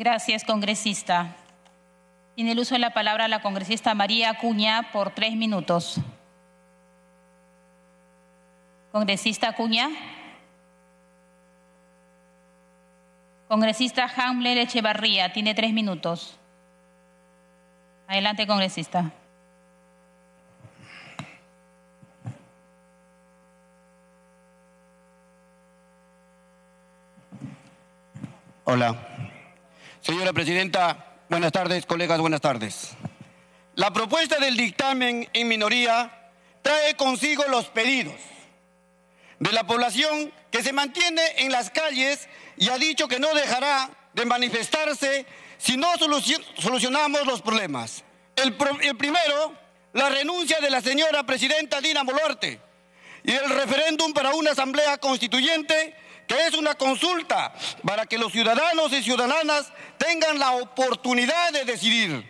Gracias, congresista. Tiene el uso de la palabra la congresista María Acuña por tres minutos. Congresista Acuña. Congresista Hamler Echevarría, tiene tres minutos. Adelante, congresista. Hola. Señora Presidenta, buenas tardes, colegas, buenas tardes. La propuesta del dictamen en minoría trae consigo los pedidos de la población que se mantiene en las calles y ha dicho que no dejará de manifestarse si no solucionamos los problemas. El, primero, la renuncia de la señora presidenta Dina Boluarte y el referéndum para una asamblea constituyente que es una consulta para que los ciudadanos y ciudadanas tengan la oportunidad de decidir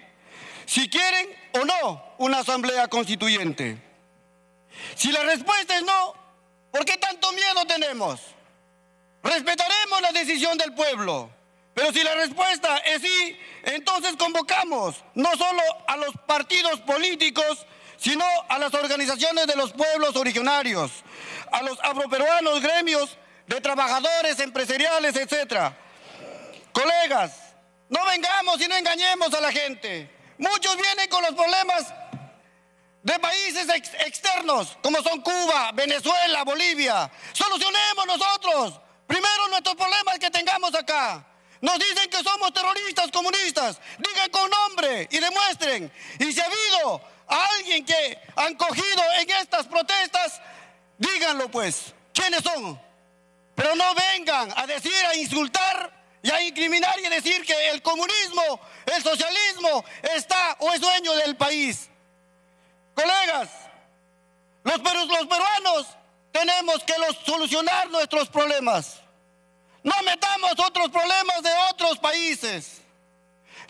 si quieren o no una asamblea constituyente. Si la respuesta es no, ¿por qué tanto miedo tenemos? Respetaremos la decisión del pueblo. Pero si la respuesta es sí, entonces convocamos no solo a los partidos políticos, sino a las organizaciones de los pueblos originarios, a los afroperuanos gremios de trabajadores empresariales, etcétera. Colegas, no vengamos y no engañemos a la gente. Muchos vienen con los problemas de países externos, como son Cuba, Venezuela, Bolivia. Solucionemos nosotros primero nuestros problemas que tengamos acá. Nos dicen que somos terroristas comunistas. Digan con nombre y demuestren. Y si ha habido a alguien que han cogido en estas protestas, díganlo pues. ¿Quiénes son? Pero no vengan a decir, a insultar y a incriminar y a decir que el comunismo, el socialismo está o es dueño del país. Colegas, los, los peruanos tenemos que solucionar nuestros problemas. No metamos otros problemas de otros países.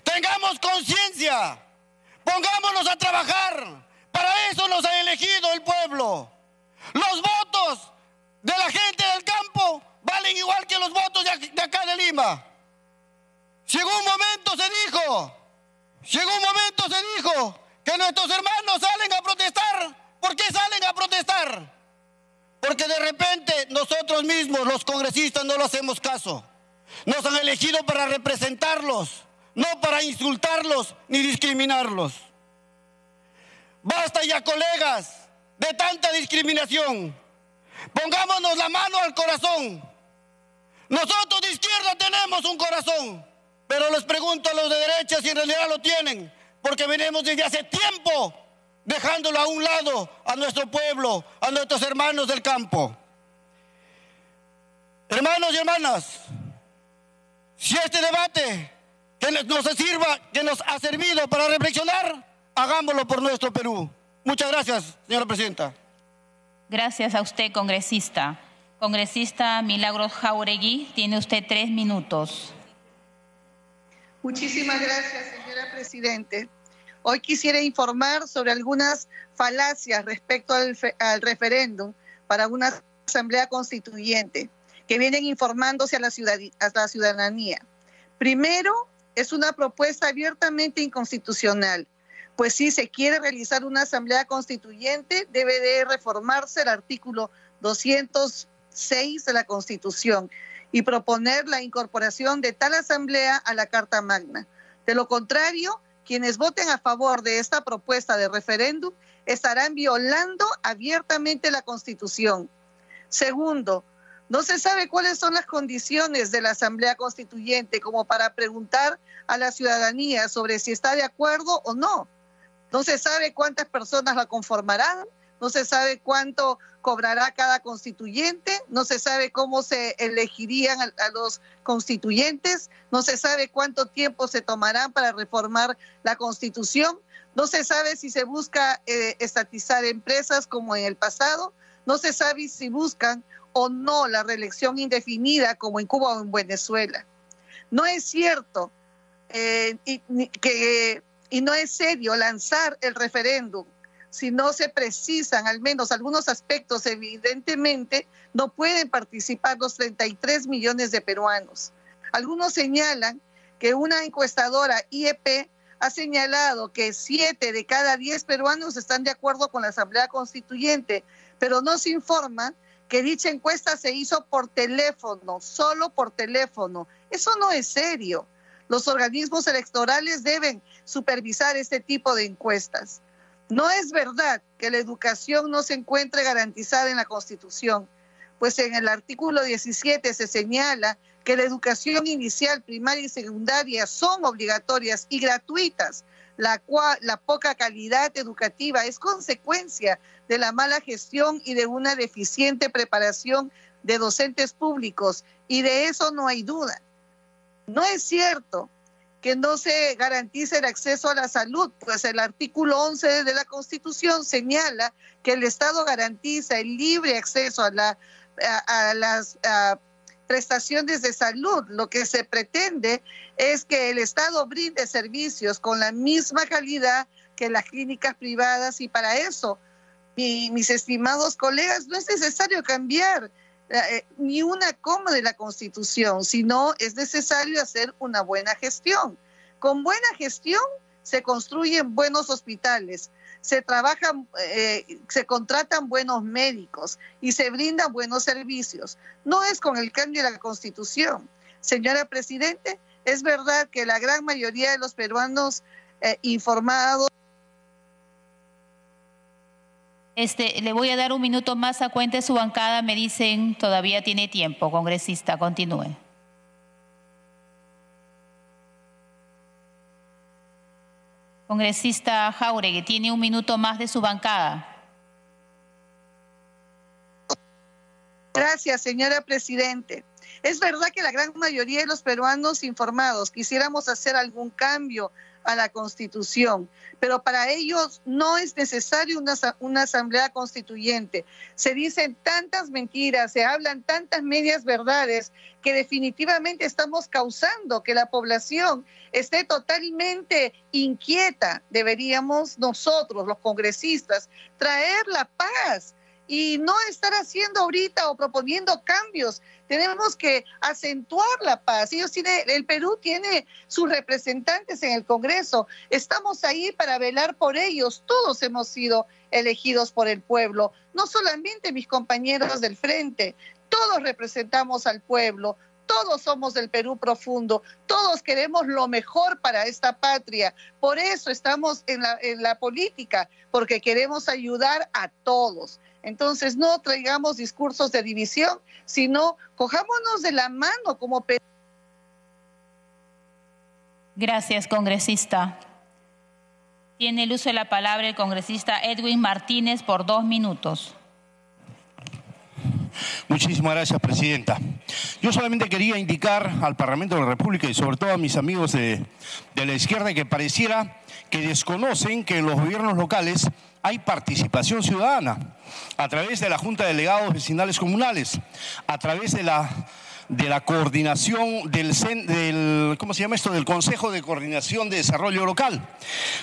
Tengamos conciencia. Pongámonos a trabajar. Para eso nos ha elegido el pueblo. Los votos de la gente del campo valen igual que los votos de acá de Lima. En un momento se dijo, en un momento se dijo que nuestros hermanos salen a protestar, ¿por qué salen a protestar? Porque de repente nosotros mismos, los congresistas, no lo hacemos caso. Nos han elegido para representarlos, no para insultarlos ni discriminarlos. Basta ya, colegas, de tanta discriminación. Pongámonos la mano al corazón. Nosotros de izquierda tenemos un corazón, pero les pregunto a los de derecha si en realidad lo tienen, porque venimos desde hace tiempo dejándolo a un lado a nuestro pueblo, a nuestros hermanos del campo. Hermanos y hermanas, si este debate que nos sirva, que nos ha servido para reflexionar, hagámoslo por nuestro Perú. Muchas gracias, señora presidenta. Gracias a usted, congresista. Congresista Milagros Jauregui, tiene usted tres minutos. Muchísimas gracias, señora Presidente. Hoy quisiera informar sobre algunas falacias respecto al, referéndum para una asamblea constituyente que vienen informándose a la, a la ciudadanía. Primero, es una propuesta abiertamente inconstitucional pues si se quiere realizar una asamblea constituyente, debe de reformarse el artículo 206 de la Constitución y proponer la incorporación de tal asamblea a la Carta Magna. De lo contrario, quienes voten a favor de esta propuesta de referéndum estarán violando abiertamente la Constitución. Segundo, no se sabe cuáles son las condiciones de la Asamblea Constituyente como para preguntar a la ciudadanía sobre si está de acuerdo o no. No se sabe cuántas personas la conformarán, no se sabe cuánto cobrará cada constituyente, no se sabe cómo se elegirían a, los constituyentes, no se sabe cuánto tiempo se tomarán para reformar la constitución, no se sabe si se busca eh, estatizar empresas como en el pasado, no se sabe si buscan o no la reelección indefinida como en Cuba o en Venezuela. No es cierto eh, que y no es serio lanzar el referéndum si no se precisan al menos algunos aspectos, evidentemente no pueden participar los 33 millones de peruanos. Algunos señalan que una encuestadora IEP ha señalado que siete de cada diez peruanos están de acuerdo con la Asamblea Constituyente, pero no se informa que dicha encuesta se hizo por teléfono, solo por teléfono. Eso no es serio. Los organismos electorales deben supervisar este tipo de encuestas. No es verdad que la educación no se encuentre garantizada en la Constitución, pues en el artículo 17 se señala que la educación inicial, primaria y secundaria son obligatorias y gratuitas, la, cual, la poca calidad educativa es consecuencia de la mala gestión y de una deficiente preparación de docentes públicos, y de eso no hay duda. No es cierto que no se garantice el acceso a la salud, pues el artículo 11 de la Constitución señala que el Estado garantiza el libre acceso a, la, a, las prestaciones de salud. Lo que se pretende es que el Estado brinde servicios con la misma calidad que las clínicas privadas y para eso, mis estimados colegas, no es necesario cambiar eh, ni una coma de la Constitución, sino es necesario hacer una buena gestión. Con buena gestión se construyen buenos hospitales, se trabajan, eh, se contratan buenos médicos y se brindan buenos servicios. No es con el cambio de la Constitución. Señora Presidente, es verdad que la gran mayoría de los peruanos eh, informados Este, le voy a dar un minuto más a cuenta su bancada. Me dicen, todavía tiene tiempo, congresista, continúe. Congresista Jauregui, tiene un minuto más de su bancada. Gracias, señora Presidente. Es verdad que la gran mayoría de los peruanos informados quisiéramos hacer algún cambio a la Constitución, pero para ellos no es necesario una, una, asamblea constituyente. Se dicen tantas mentiras, se hablan tantas medias verdades que definitivamente estamos causando que la población esté totalmente inquieta. Deberíamos nosotros, los congresistas, traer la paz y no estar haciendo ahorita o proponiendo cambios. Tenemos que acentuar la paz. Ellos tiene, el Perú tiene sus representantes en el Congreso. Estamos ahí para velar por ellos. Todos hemos sido elegidos por el pueblo, no solamente mis compañeros del frente. Todos representamos al pueblo, todos somos del Perú profundo, todos queremos lo mejor para esta patria. Por eso estamos en la, en la política, porque queremos ayudar a todos. Entonces, no traigamos discursos de división, sino cojámonos de la mano como. Gracias, congresista. Tiene el uso de la palabra el congresista Edwin Martínez por dos minutos. Muchísimas gracias, Presidenta. Yo solamente quería indicar al Parlamento de la República y sobre todo a mis amigos de, de la izquierda que pareciera que desconocen que en los gobiernos locales hay participación ciudadana a través de la Junta de Delegados Vecinales Comunales, a través de la de la coordinación del, del, ¿cómo se llama esto? del Consejo de Coordinación de Desarrollo Local,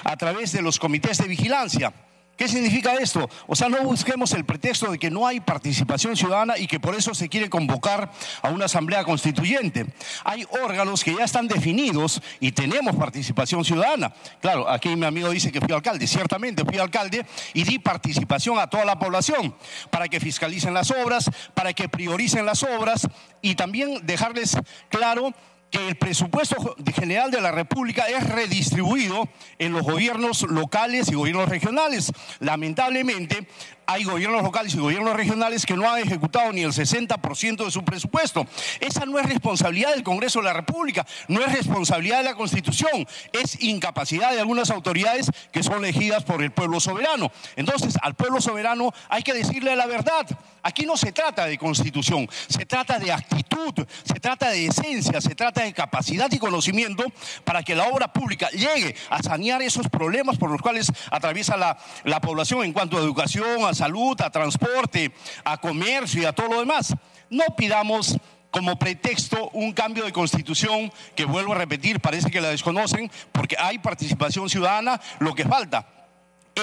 a través de los comités de vigilancia, ¿Qué significa esto? O sea, no busquemos el pretexto de que no hay participación ciudadana y que por eso se quiere convocar a una asamblea constituyente. Hay órganos que ya están definidos y tenemos participación ciudadana. Claro, aquí mi amigo dice que fui alcalde. Ciertamente fui alcalde y di participación a toda la población para que fiscalicen las obras, para que prioricen las obras y también dejarles claro que el presupuesto general de la República es redistribuido en los gobiernos locales y gobiernos regionales. Lamentablemente, hay gobiernos locales y gobiernos regionales que no han ejecutado ni el 60% de su presupuesto. Esa no es responsabilidad del Congreso de la República, no es responsabilidad de la Constitución, es incapacidad de algunas autoridades que son elegidas por el pueblo soberano. Entonces, al pueblo soberano hay que decirle la verdad. Aquí no se trata de constitución, se trata de actitud, se trata de esencia, se trata de capacidad y conocimiento para que la obra pública llegue a sanear esos problemas por los cuales atraviesa la, la población en cuanto a educación, a salud, a transporte, a comercio y a todo lo demás. No pidamos como pretexto un cambio de constitución que vuelvo a repetir, parece que la desconocen, porque hay participación ciudadana, lo que falta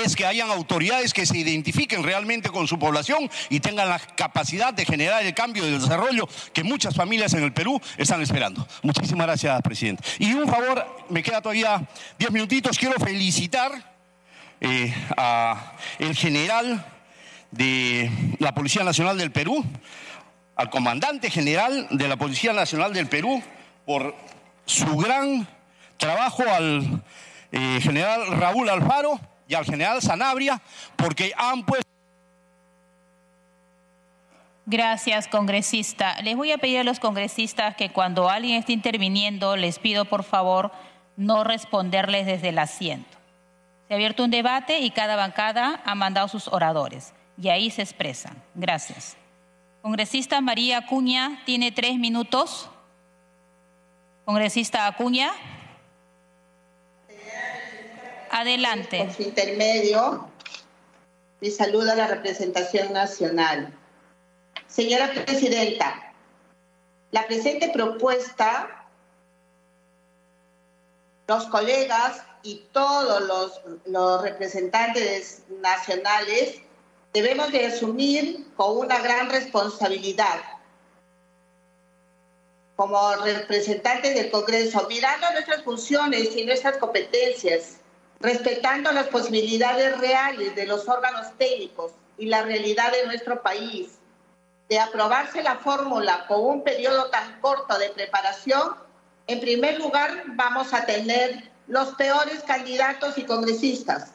es que hayan autoridades que se identifiquen realmente con su población y tengan la capacidad de generar el cambio y el desarrollo que muchas familias en el Perú están esperando. Muchísimas gracias, presidente. Y un favor, me queda todavía diez minutitos, quiero felicitar eh, al general de la Policía Nacional del Perú, al comandante general de la Policía Nacional del Perú, por su gran trabajo, al eh, general Raúl Alfaro y al general Sanabria, porque han puesto... Gracias, congresista. Les voy a pedir a los congresistas que cuando alguien esté interviniendo, les pido por favor no responderles desde el asiento. Se ha abierto un debate y cada bancada ha mandado sus oradores y ahí se expresan. Gracias. Congresista María Acuña tiene tres minutos. Congresista Acuña. Adelante. Intermedio, mi saludo a la representación nacional. Señora Presidenta, la presente propuesta, los colegas y todos los representantes nacionales debemos de asumir con una gran responsabilidad. Como representantes del Congreso, mirando nuestras funciones y nuestras competencias, respetando las posibilidades reales de los órganos técnicos y la realidad de nuestro país, de aprobarse la fórmula con un periodo tan corto de preparación, en primer lugar vamos a tener los peores candidatos y congresistas,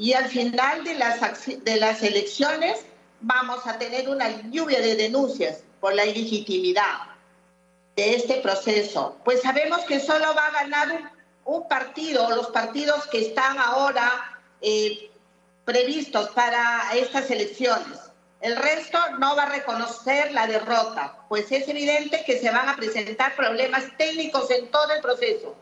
y al final de las, de las elecciones vamos a tener una lluvia de denuncias por la ilegitimidad de este proceso. Pues sabemos que solo va a ganar un, partido, los partidos que están ahora eh, previstos para estas elecciones. El resto no va a reconocer la derrota, pues es evidente que se van a presentar problemas técnicos en todo el proceso.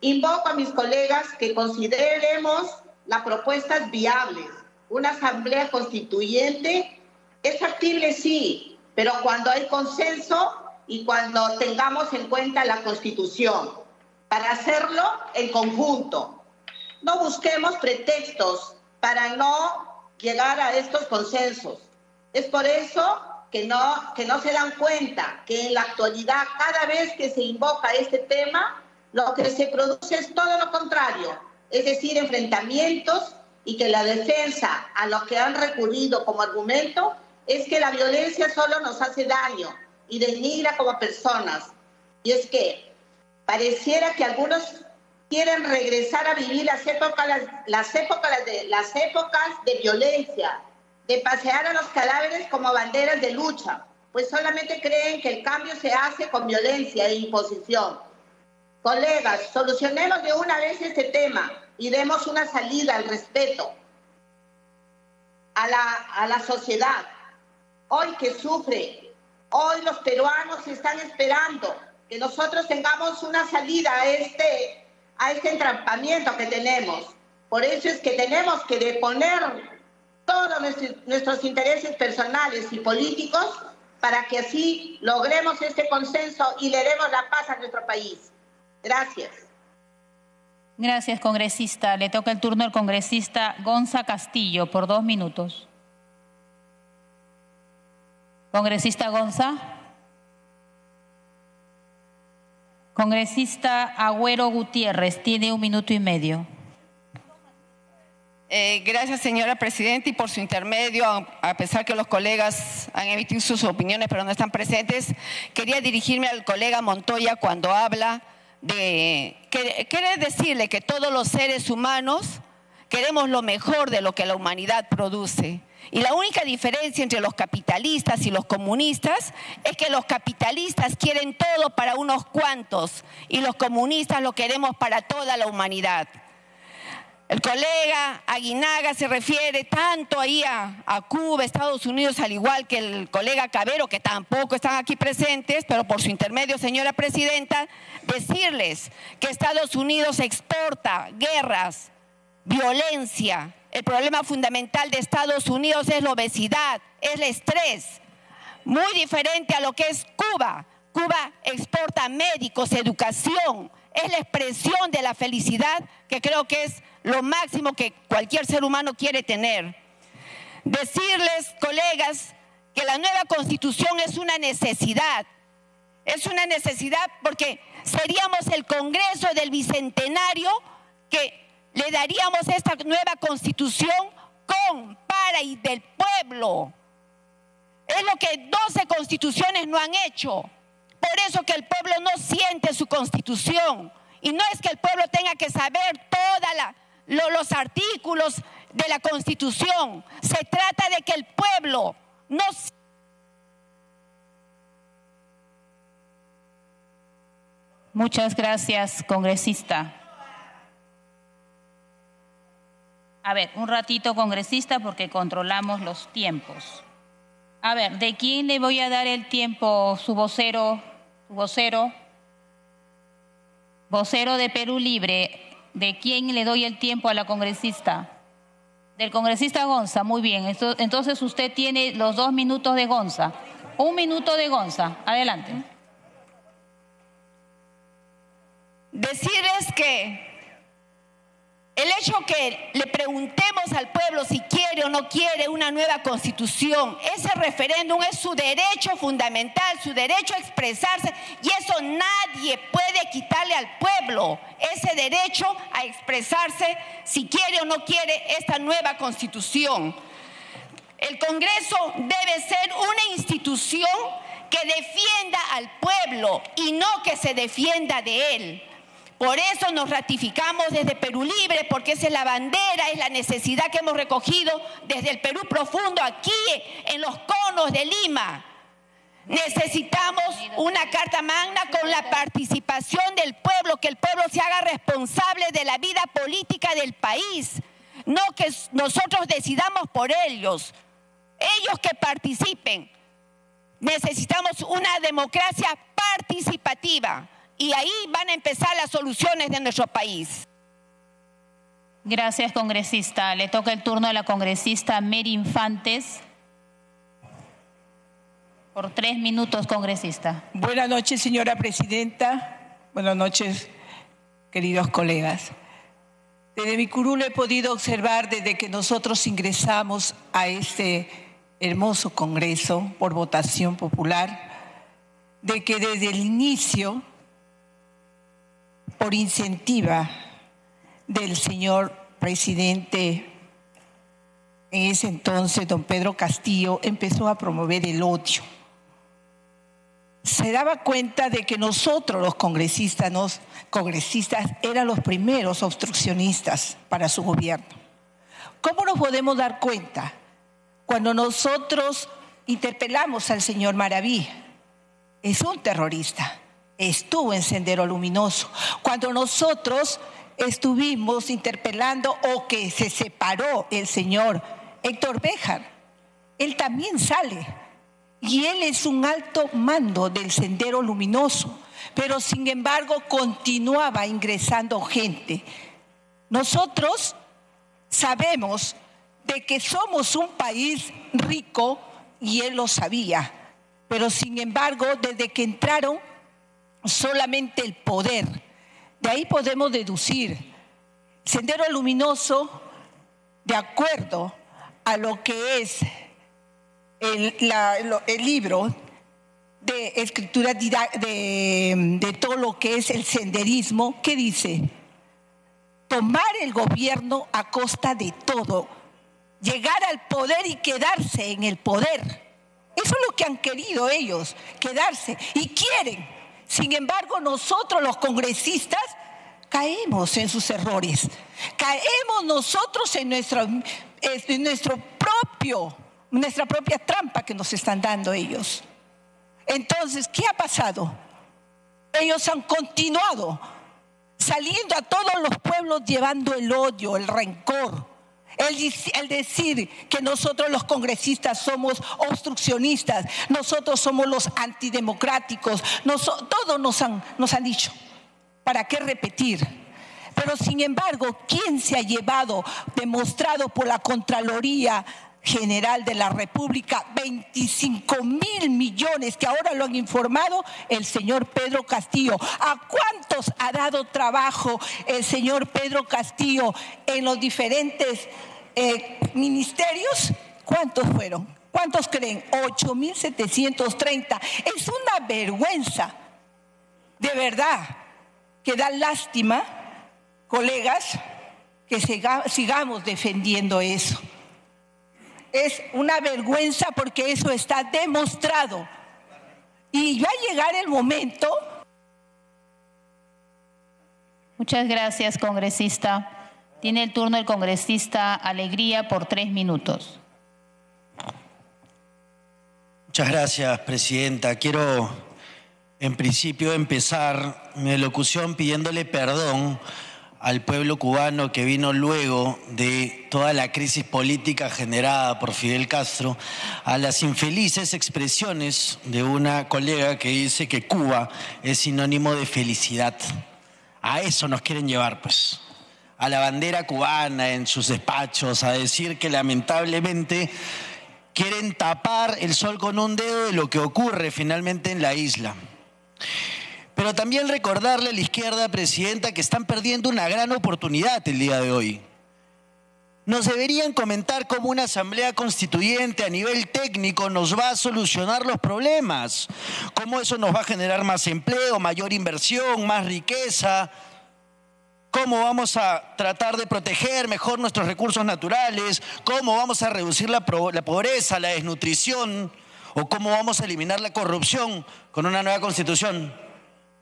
Invoco a mis colegas que consideremos la propuesta es viable. Una asamblea constituyente es factible, sí, pero cuando hay consenso y cuando tengamos en cuenta la constitución, para hacerlo en conjunto. No busquemos pretextos para no llegar a estos consensos. Es por eso que no, que no se dan cuenta que en la actualidad, cada vez que se invoca este tema, lo que se produce es todo lo contrario, es decir, enfrentamientos y que la defensa a lo que han recurrido como argumento es que la violencia solo nos hace daño y denigra como personas. Y es que pareciera que algunos quieren regresar a vivir las épocas, las, épocas, de, las épocas de violencia, de pasear a los cadáveres como banderas de lucha, pues solamente creen que el cambio se hace con violencia e imposición. Colegas, solucionemos de una vez este tema y demos una salida al respeto a la, a la sociedad. Hoy que sufre, hoy los peruanos están esperando que nosotros tengamos una salida a este, a este entrampamiento que tenemos. Por eso es que tenemos que deponer todos nuestros, nuestros intereses personales y políticos para que así logremos este consenso y le demos la paz a nuestro país. Gracias. Gracias, congresista. Le toca el turno al congresista Gonza Castillo por dos minutos. Congresista Gonza. Congresista Agüero Gutiérrez, tiene un minuto y medio. Eh, gracias, señora Presidenta, y por su intermedio, a pesar que los colegas han emitido sus opiniones pero no están presentes, quería dirigirme al colega Montoya cuando habla de querer decirle que todos los seres humanos queremos lo mejor de lo que la humanidad produce. Y la única diferencia entre los capitalistas y los comunistas es que los capitalistas quieren todo para unos cuantos y los comunistas lo queremos para toda la humanidad. El colega Aguinaga se refiere tanto ahí a, Cuba, Estados Unidos, al igual que el colega Cabero, que tampoco están aquí presentes, pero por su intermedio, señora presidenta, decirles que Estados Unidos exporta guerras, violencia. El problema fundamental de Estados Unidos es la obesidad, es el estrés, muy diferente a lo que es Cuba. Cuba exporta médicos, educación, es la expresión de la felicidad que creo que es lo máximo que cualquier ser humano quiere tener. Decirles, colegas, que la nueva constitución es una necesidad. Es una necesidad porque seríamos el Congreso del Bicentenario que le daríamos esta nueva constitución con, para y del pueblo. Es lo que 12 constituciones no han hecho. Por eso que el pueblo no siente su constitución. Y no es que el pueblo tenga que saber los artículos de la constitución. Se trata de que el pueblo no Muchas gracias, congresista. A ver, un ratito, congresista, porque controlamos los tiempos. A ver, ¿de quién le voy a dar el tiempo? Su vocero, su vocero, vocero de Perú Libre. ¿De quién le doy el tiempo a la congresista? Del congresista Gonza, muy bien. Entonces usted tiene los dos minutos de Gonza. Un minuto de Gonza. Adelante. Decirles que el hecho que le preguntemos al pueblo si quiere o no quiere una nueva constitución, ese referéndum es su derecho fundamental, su derecho a expresarse y eso nadie puede quitarle al pueblo, ese derecho a expresarse si quiere o no quiere esta nueva constitución. El Congreso debe ser una institución que defienda al pueblo y no que se defienda de él. Por eso nos ratificamos desde Perú Libre, porque esa es la bandera, es la necesidad que hemos recogido desde el Perú profundo, aquí en los conos de Lima. Necesitamos una carta magna con la participación del pueblo, que el pueblo se haga responsable de la vida política del país, no que nosotros decidamos por ellos, ellos que participen. Necesitamos una democracia participativa y ahí van a empezar las soluciones de nuestro país. Gracias, congresista. Le toca el turno a la congresista Mary Infantes. Por tres minutos, congresista. Buenas noches, señora presidenta. Buenas noches, queridos colegas. Desde mi curul he podido observar desde que nosotros ingresamos a este hermoso Congreso por votación popular, de que desde el inicio por incentiva del señor presidente en ese entonces, don Pedro Castillo, empezó a promover el odio. Se daba cuenta de que nosotros los congresistas, los congresistas eran los primeros obstruccionistas para su gobierno. ¿Cómo nos podemos dar cuenta? Cuando nosotros interpelamos al señor Maraví, es un terrorista estuvo en Sendero Luminoso. Cuando nosotros estuvimos interpelando o que se separó el señor Héctor Béjar, él también sale. Y él es un alto mando del Sendero Luminoso, pero sin embargo continuaba ingresando gente. Nosotros sabemos de que somos un país rico y él lo sabía, pero sin embargo desde que entraron solamente el poder. De ahí podemos deducir Sendero Luminoso, de acuerdo a lo que es el, libro de escritura de, de todo lo que es el senderismo, que dice, tomar el gobierno a costa de todo, llegar al poder y quedarse en el poder. Eso es lo que han querido ellos, quedarse. Y quieren sin embargo, nosotros los congresistas caemos en sus errores. Caemos nosotros en nuestro, nuestro propio, nuestra propia trampa que nos están dando ellos. Entonces, ¿qué ha pasado? Ellos han continuado saliendo a todos los pueblos llevando el odio, el rencor el, decir que nosotros los congresistas somos obstruccionistas, nosotros somos los antidemocráticos, todos nos han, nos han dicho. ¿Para qué repetir? Pero sin embargo, ¿quién se ha llevado, demostrado por la Contraloría General de la República, 25 mil millones que ahora lo han informado el señor Pedro Castillo. ¿A cuántos ha dado trabajo el señor Pedro Castillo en los diferentes eh, ministerios? ¿Cuántos fueron? ¿Cuántos creen? 8.730. Es una vergüenza, de verdad, que da lástima, colegas, que sigamos defendiendo eso. Es una vergüenza porque eso está demostrado. Y va a llegar el momento. Muchas gracias, congresista. Tiene el turno el congresista Alegría por tres minutos. Muchas gracias, Presidenta. Quiero, en principio, empezar mi locución pidiéndole perdón al pueblo cubano que vino luego de toda la crisis política generada por Fidel Castro, a las infelices expresiones de una colega que dice que Cuba es sinónimo de felicidad. A eso nos quieren llevar, pues, a la bandera cubana en sus despachos, a decir que lamentablemente quieren tapar el sol con un dedo de lo que ocurre finalmente en la isla. Pero también recordarle a la izquierda, Presidenta, que están perdiendo una gran oportunidad el día de hoy. Nos deberían comentar cómo una asamblea constituyente a nivel técnico nos va a solucionar los problemas, cómo eso nos va a generar más empleo, mayor inversión, más riqueza, cómo vamos a tratar de proteger mejor nuestros recursos naturales, cómo vamos a reducir la, pobreza, la desnutrición, o cómo vamos a eliminar la corrupción con una nueva constitución.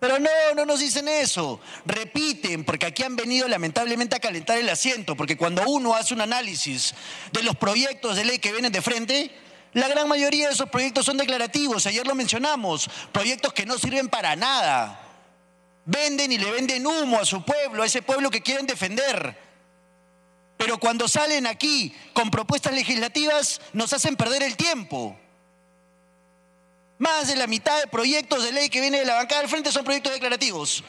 Pero no, no nos dicen eso. Repiten, porque aquí han venido lamentablemente a calentar el asiento, porque cuando uno hace un análisis de los proyectos de ley que vienen de frente, la gran mayoría de esos proyectos son declarativos, ayer lo mencionamos, proyectos que no sirven para nada. Venden y le venden humo a su pueblo, a ese pueblo que quieren defender. Pero cuando salen aquí con propuestas legislativas nos hacen perder el tiempo. Más de la mitad de proyectos de ley que vienen de la bancada del frente son proyectos declarativos.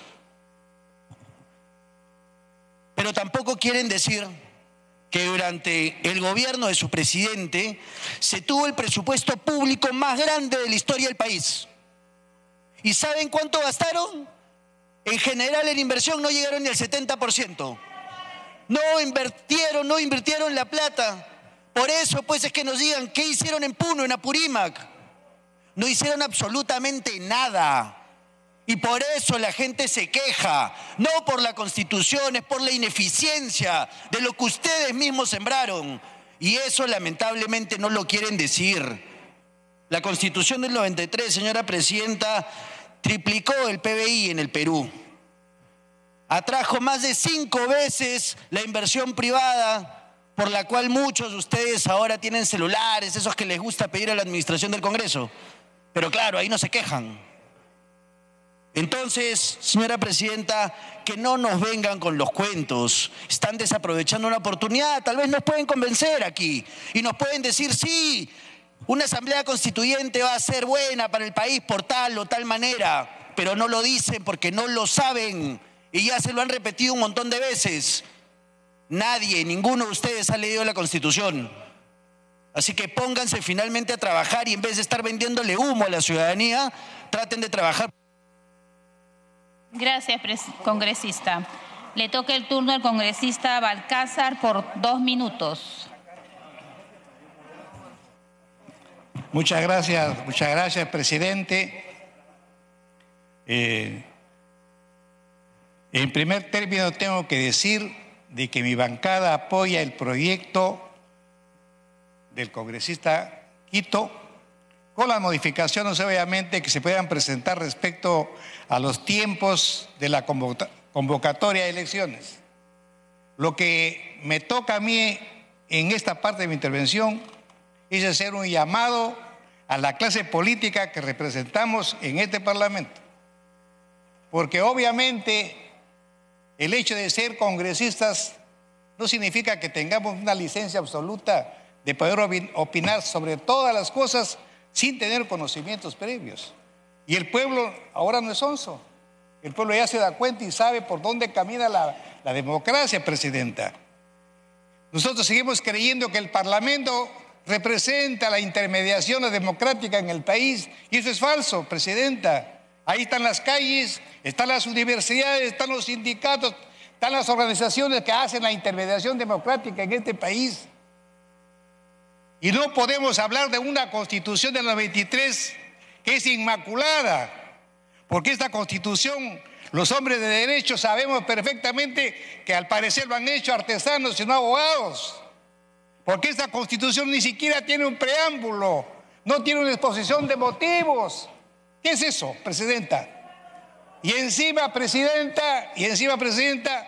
Pero tampoco quieren decir que durante el gobierno de su presidente se tuvo el presupuesto público más grande de la historia del país. ¿Y saben cuánto gastaron? En general en inversión no llegaron ni al 70%. No invirtieron, no invirtieron la plata. Por eso pues es que nos digan qué hicieron en Puno, en Apurímac. No hicieron absolutamente nada. Y por eso la gente se queja, no por la constitución, es por la ineficiencia de lo que ustedes mismos sembraron. Y eso lamentablemente no lo quieren decir. La constitución del 93, señora presidenta, triplicó el PBI en el Perú. Atrajo más de cinco veces la inversión privada por la cual muchos de ustedes ahora tienen celulares, esos que les gusta pedir a la administración del Congreso. Pero claro, ahí no se quejan. Entonces, señora presidenta, que no nos vengan con los cuentos. Están desaprovechando una oportunidad. Tal vez nos pueden convencer aquí y nos pueden decir, sí, una asamblea constituyente va a ser buena para el país por tal o tal manera, pero no lo dicen porque no lo saben y ya se lo han repetido un montón de veces. Nadie, ninguno de ustedes ha leído la constitución. Así que pónganse finalmente a trabajar y en vez de estar vendiéndole humo a la ciudadanía, traten de trabajar. Gracias, congresista. Le toca el turno al congresista Balcázar por dos minutos. Muchas gracias, muchas gracias, presidente. Eh, en primer término tengo que decir de que mi bancada apoya el proyecto del congresista Quito con las modificaciones obviamente que se puedan presentar respecto a los tiempos de la convocatoria de elecciones. Lo que me toca a mí en esta parte de mi intervención es hacer un llamado a la clase política que representamos en este Parlamento. Porque obviamente el hecho de ser congresistas no significa que tengamos una licencia absoluta de poder opinar sobre todas las cosas sin tener conocimientos previos. Y el pueblo ahora no es onzo. El pueblo ya se da cuenta y sabe por dónde camina la, democracia, presidenta. Nosotros seguimos creyendo que el Parlamento representa la intermediación democrática en el país. Y eso es falso, Presidenta. Ahí están las calles, están las universidades, están los sindicatos, están las organizaciones que hacen la intermediación democrática en este país. Y no podemos hablar de una constitución de 93 que es inmaculada, porque esta constitución, los hombres de derecho sabemos perfectamente que al parecer lo han hecho artesanos y no abogados, porque esta constitución ni siquiera tiene un preámbulo, no tiene una exposición de motivos. ¿Qué es eso, presidenta? Y encima, presidenta, y encima, presidenta,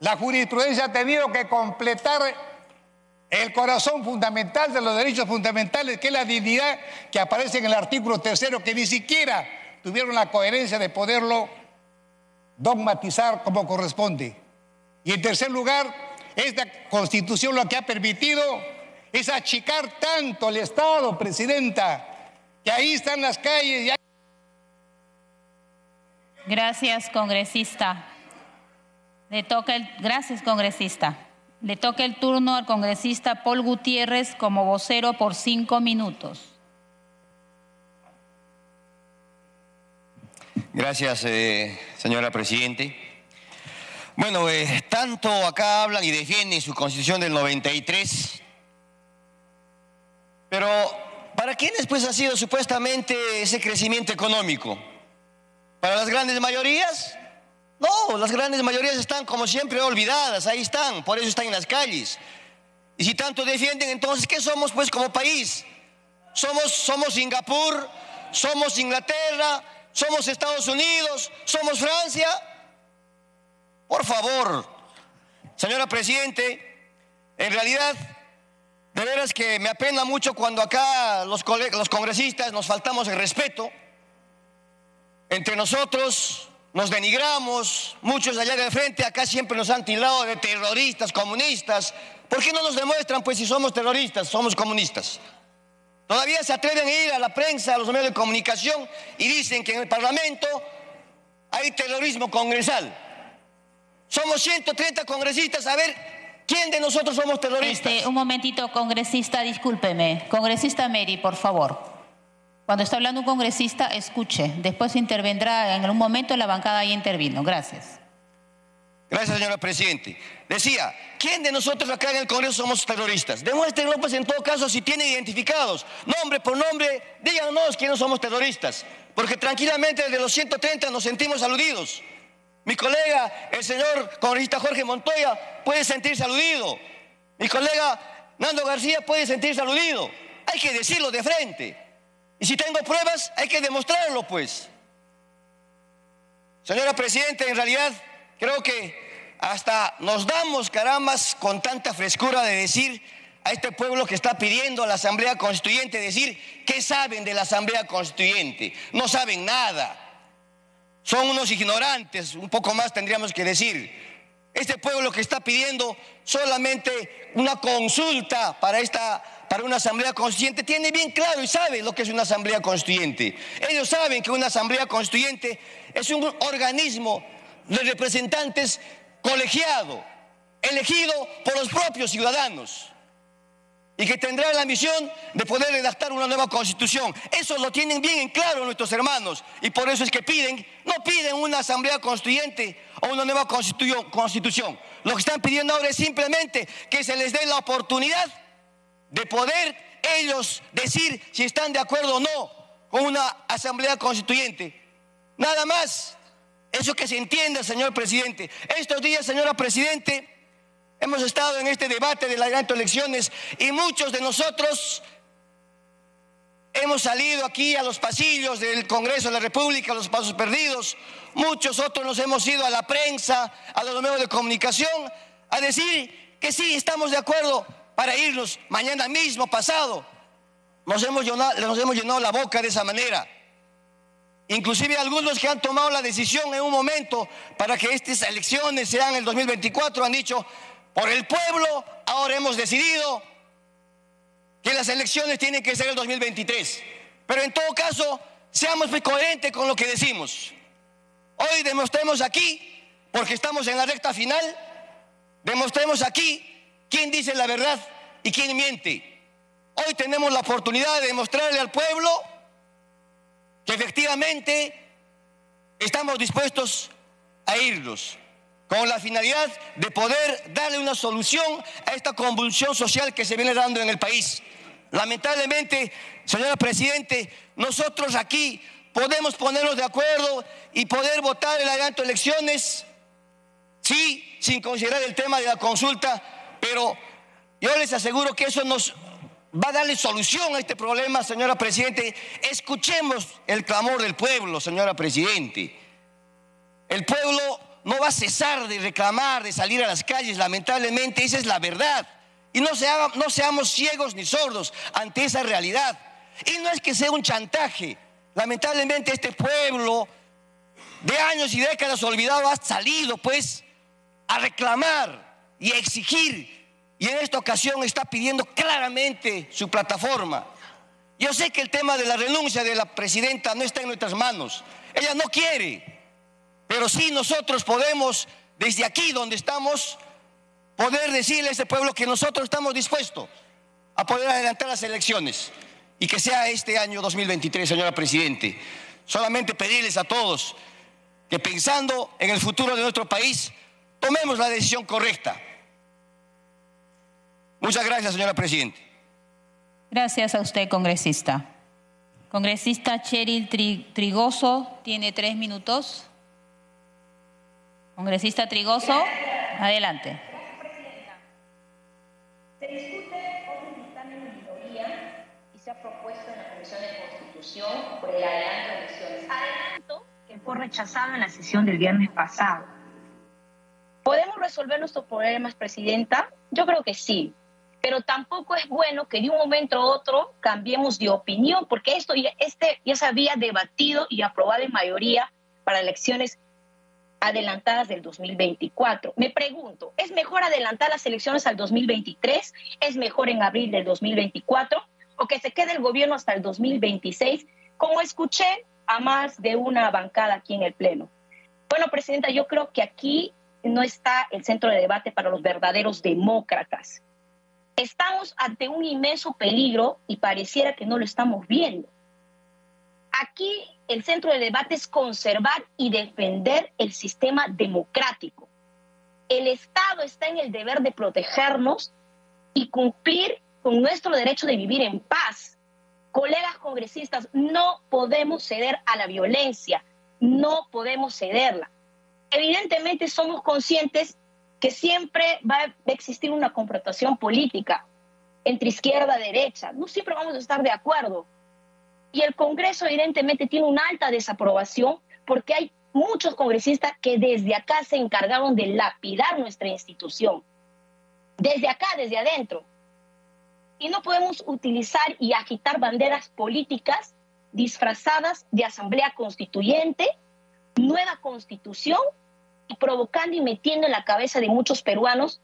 la jurisprudencia ha tenido que completar el corazón fundamental de los derechos fundamentales, que es la dignidad que aparece en el artículo tercero, que ni siquiera tuvieron la coherencia de poderlo dogmatizar como corresponde. Y en tercer lugar, esta constitución lo que ha permitido es achicar tanto el Estado, Presidenta, que ahí están las calles. Gracias, congresista. Le toca el... Gracias, congresista. Le toca el turno al congresista Paul Gutiérrez como vocero por cinco minutos. Gracias, eh, señora Presidente. Bueno, eh, tanto acá hablan y defienden su constitución del 93, pero ¿para quiénes pues ha sido supuestamente ese crecimiento económico? ¿Para las grandes mayorías? No, las grandes mayorías están como siempre olvidadas, ahí están, por eso están en las calles. Y si tanto defienden, entonces, ¿qué somos pues como país? Somos, somos Singapur, somos Inglaterra, somos Estados Unidos, somos Francia. Por favor, señora Presidente, en realidad, de veras que me apena mucho cuando acá los, los congresistas nos faltamos el respeto entre nosotros, nos denigramos, muchos allá de frente acá siempre nos han tildado de terroristas, comunistas. ¿Por qué no nos demuestran pues si somos terroristas, somos comunistas? Todavía se atreven a ir a la prensa, a los medios de comunicación y dicen que en el Parlamento hay terrorismo congresal. Somos 130 congresistas, a ver, ¿quién de nosotros somos terroristas? Este, un momentito, congresista, discúlpeme. Congresista Mary, por favor. Cuando está hablando un congresista, escuche. Después intervendrá en un momento la bancada y intervino. Gracias. Gracias, señora Presidente. Decía, ¿quién de nosotros acá en el Congreso somos terroristas? Demuéstrenlo, pues, en todo caso, si tienen identificados, nombre por nombre, díganos quiénes somos terroristas. Porque tranquilamente desde los 130 nos sentimos aludidos. Mi colega, el señor congresista Jorge Montoya, puede sentirse aludido. Mi colega Nando García puede sentirse aludido. Hay que decirlo de frente. Y si tengo pruebas, hay que demostrarlo, pues. Señora Presidenta, en realidad creo que hasta nos damos carambas con tanta frescura de decir a este pueblo que está pidiendo a la Asamblea Constituyente, decir, ¿qué saben de la Asamblea Constituyente? No saben nada. Son unos ignorantes, un poco más tendríamos que decir. Este pueblo que está pidiendo solamente una consulta para esta para una asamblea constituyente tiene bien claro y sabe lo que es una asamblea constituyente. Ellos saben que una asamblea constituyente es un organismo de representantes colegiado, elegido por los propios ciudadanos y que tendrá la misión de poder redactar una nueva constitución. Eso lo tienen bien en claro nuestros hermanos y por eso es que piden, no piden una asamblea constituyente o una nueva constitución. Lo que están pidiendo ahora es simplemente que se les dé la oportunidad de poder ellos decir si están de acuerdo o no con una asamblea constituyente. Nada más. Eso que se entienda, señor presidente. Estos días, señora presidente, hemos estado en este debate de las grandes elecciones y muchos de nosotros hemos salido aquí a los pasillos del Congreso de la República, a los pasos perdidos. Muchos otros nos hemos ido a la prensa, a los medios de comunicación, a decir que sí, estamos de acuerdo para irnos mañana mismo, pasado. Nos hemos, llenado, la boca de esa manera. Inclusive algunos que han tomado la decisión en un momento para que estas elecciones sean el 2024 han dicho, por el pueblo ahora hemos decidido que las elecciones tienen que ser el 2023. Pero en todo caso, seamos muy coherentes con lo que decimos. Hoy demostremos aquí, porque estamos en la recta final, demostremos aquí quién dice la verdad y quién miente. Hoy tenemos la oportunidad de demostrarle al pueblo que efectivamente estamos dispuestos a irnos con la finalidad de poder darle una solución a esta convulsión social que se viene dando en el país. Lamentablemente, señora Presidente, nosotros aquí podemos ponernos de acuerdo y poder votar el adelanto de sí, sin considerar el tema de la consulta, pero yo les aseguro que eso nos va a darle solución a este problema, señora Presidente. Escuchemos el clamor del pueblo, señora Presidente. El pueblo no va a cesar de reclamar, de salir a las calles, lamentablemente, esa es la verdad. Y no, no seamos ciegos ni sordos ante esa realidad. Y no es que sea un chantaje. Lamentablemente este pueblo de años y décadas olvidado ha salido pues a reclamar y exigir. Y en esta ocasión está pidiendo claramente su plataforma. Yo sé que el tema de la renuncia de la presidenta no está en nuestras manos. Ella no quiere. Pero sí nosotros podemos, desde aquí donde estamos, poder decirle a este pueblo que nosotros estamos dispuestos a poder adelantar las elecciones y que sea este año 2023, señora Presidente. Solamente pedirles a todos que pensando en el futuro de nuestro país, tomemos la decisión correcta. Muchas gracias, señora Presidente. Gracias a usted, congresista. Congresista Cheryl Trigoso tiene tres minutos. Congresista Trigoso, adelante. Se discute hoy un dictamen de minoría y se ha propuesto en la Comisión de Constitución por el adelanto de elecciones. Adelanto que fue rechazado en la sesión del viernes pasado. ¿Podemos resolver nuestros problemas, Presidenta? Yo creo que sí. Pero tampoco es bueno que de un momento a otro cambiemos de opinión, porque esto ya, este ya se había debatido y aprobado en mayoría para elecciones adelantadas del 2024. Me pregunto, ¿es mejor adelantar las elecciones al 2023? ¿Es mejor en abril del 2024? ¿O que se quede el gobierno hasta el 2026? Como escuché a más de una bancada aquí en el Pleno. Bueno, Presidenta, yo creo que aquí no está el centro de debate para los verdaderos demócratas. Estamos ante un inmenso peligro y pareciera que no lo estamos viendo. Aquí el centro de debate es conservar y defender el sistema democrático. El Estado está en el deber de protegernos y cumplir con nuestro derecho de vivir en paz. Colegas congresistas, no podemos ceder a la violencia, no podemos cederla. Evidentemente somos conscientes que siempre va a existir una confrontación política entre izquierda y derecha. No siempre vamos a estar de acuerdo, y el Congreso evidentemente tiene una alta desaprobación porque hay muchos congresistas que desde acá se encargaron de lapidar nuestra institución. Desde acá, desde adentro. Y no podemos utilizar y agitar banderas políticas disfrazadas de asamblea constituyente, nueva constitución, y provocando y metiendo en la cabeza de muchos peruanos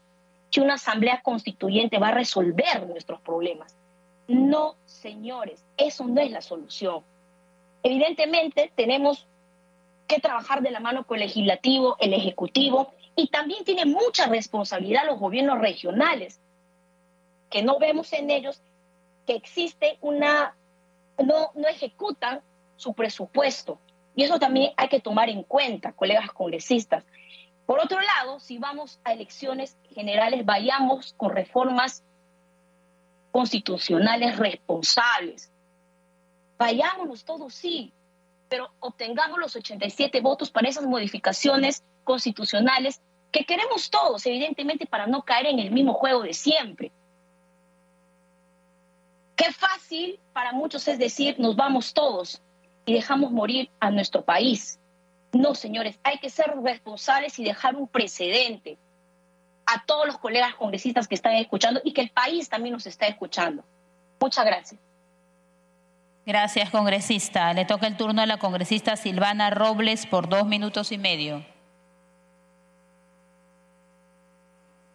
que una asamblea constituyente va a resolver nuestros problemas. No, señores, eso no es la solución. Evidentemente tenemos que trabajar de la mano con el legislativo, el ejecutivo, y también tiene mucha responsabilidad los gobiernos regionales, que no vemos en ellos que existe una, no, no ejecutan su presupuesto. Y eso también hay que tomar en cuenta, colegas congresistas. Por otro lado, si vamos a elecciones generales, vayamos con reformas constitucionales responsables. Vayámonos todos, sí, pero obtengamos los 87 votos para esas modificaciones constitucionales que queremos todos, evidentemente, para no caer en el mismo juego de siempre. Qué fácil para muchos es decir, nos vamos todos y dejamos morir a nuestro país. No, señores, hay que ser responsables y dejar un precedente a todos los colegas congresistas que están escuchando y que el país también nos está escuchando. Muchas gracias. Gracias, congresista. Le toca el turno a la congresista Silvana Robles por dos minutos y medio.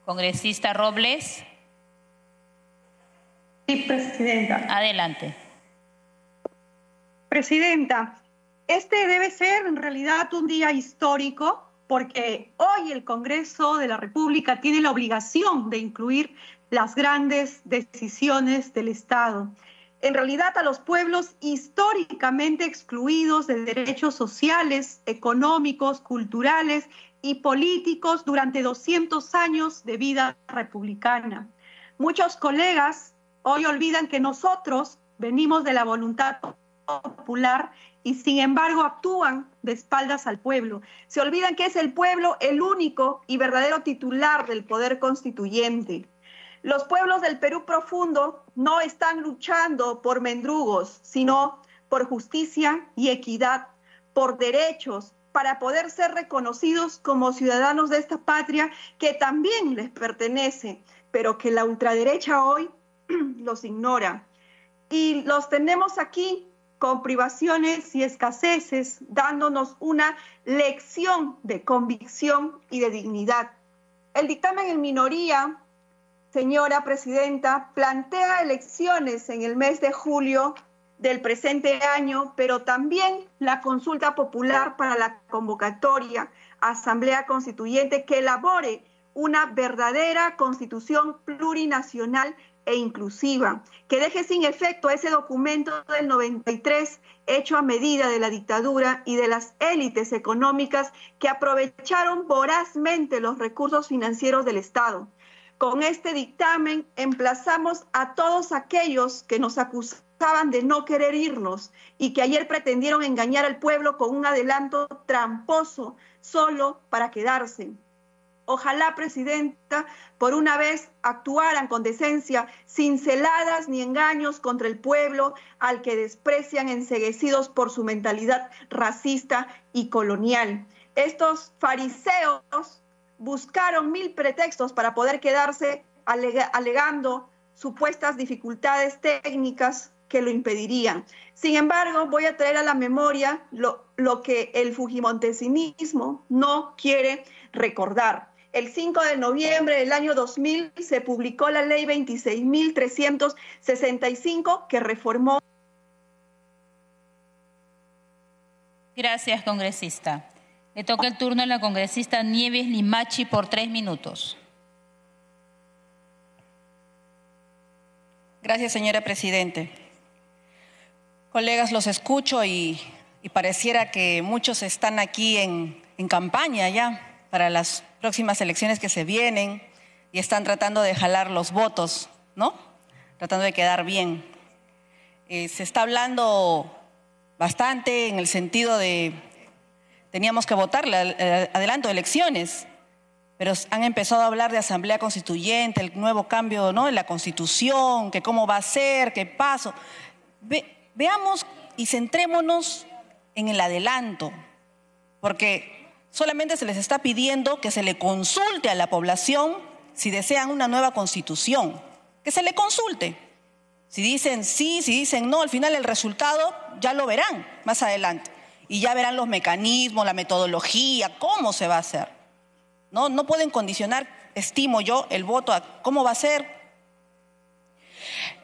Congresista Robles. Sí, presidenta. Adelante. Presidenta, este debe ser en realidad un día histórico porque hoy el Congreso de la República tiene la obligación de incluir las grandes decisiones del Estado. En realidad a los pueblos históricamente excluidos de derechos sociales, económicos, culturales y políticos durante 200 años de vida republicana. Muchos colegas hoy olvidan que nosotros venimos de la voluntad popular y sin embargo actúan de espaldas al pueblo. Se olvidan que es el pueblo el único y verdadero titular del poder constituyente. Los pueblos del Perú profundo no están luchando por mendrugos, sino por justicia y equidad, por derechos, para poder ser reconocidos como ciudadanos de esta patria que también les pertenece, pero que la ultraderecha hoy los ignora. Y los tenemos aquí con privaciones y escaseces, dándonos una lección de convicción y de dignidad. El dictamen en minoría, señora presidenta, plantea elecciones en el mes de julio del presente año, pero también la consulta popular para la convocatoria Asamblea Constituyente que elabore una verdadera constitución plurinacional e inclusiva, que deje sin efecto ese documento del 93 hecho a medida de la dictadura y de las élites económicas que aprovecharon vorazmente los recursos financieros del Estado. Con este dictamen emplazamos a todos aquellos que nos acusaban de no querer irnos y que ayer pretendieron engañar al pueblo con un adelanto tramposo solo para quedarse. Ojalá, Presidenta, por una vez actuaran con decencia, sin celadas ni engaños contra el pueblo al que desprecian enseguecidos por su mentalidad racista y colonial. Estos fariseos buscaron mil pretextos para poder quedarse alegando supuestas dificultades técnicas que lo impedirían. Sin embargo, voy a traer a la memoria lo, lo que el fujimontesinismo no quiere recordar. El 5 de noviembre del año 2000 se publicó la ley 26.365 que reformó. Gracias, congresista. Le toca el turno a la congresista Nieves Limachi por tres minutos. Gracias, señora Presidente. Colegas, los escucho y, y pareciera que muchos están aquí en, en campaña ya para las próximas elecciones que se vienen y están tratando de jalar los votos, ¿no? Tratando de quedar bien. Eh, se está hablando bastante en el sentido de teníamos que votar adelanto de elecciones, pero han empezado a hablar de asamblea constituyente, el nuevo cambio ¿no? en la constitución, que cómo va a ser, qué paso. veamos y centrémonos en el adelanto, porque Solamente se les está pidiendo que se le consulte a la población si desean una nueva constitución, que se le consulte. Si dicen sí, si dicen no, al final el resultado ya lo verán más adelante. Y ya verán los mecanismos, la metodología, cómo se va a hacer. No, no pueden condicionar, estimo yo, el voto a cómo va a ser.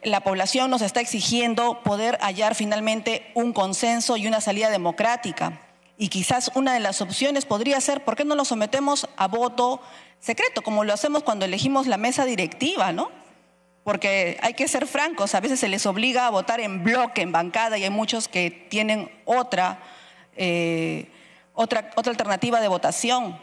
La población nos está exigiendo poder hallar finalmente un consenso y una salida democrática. Y quizás una de las opciones podría ser, ¿por qué no lo sometemos a voto secreto, como lo hacemos cuando elegimos la mesa directiva, ¿no? Porque hay que ser francos, a veces se les obliga a votar en bloque, en bancada, y hay muchos que tienen otra, eh, otra, otra alternativa de votación.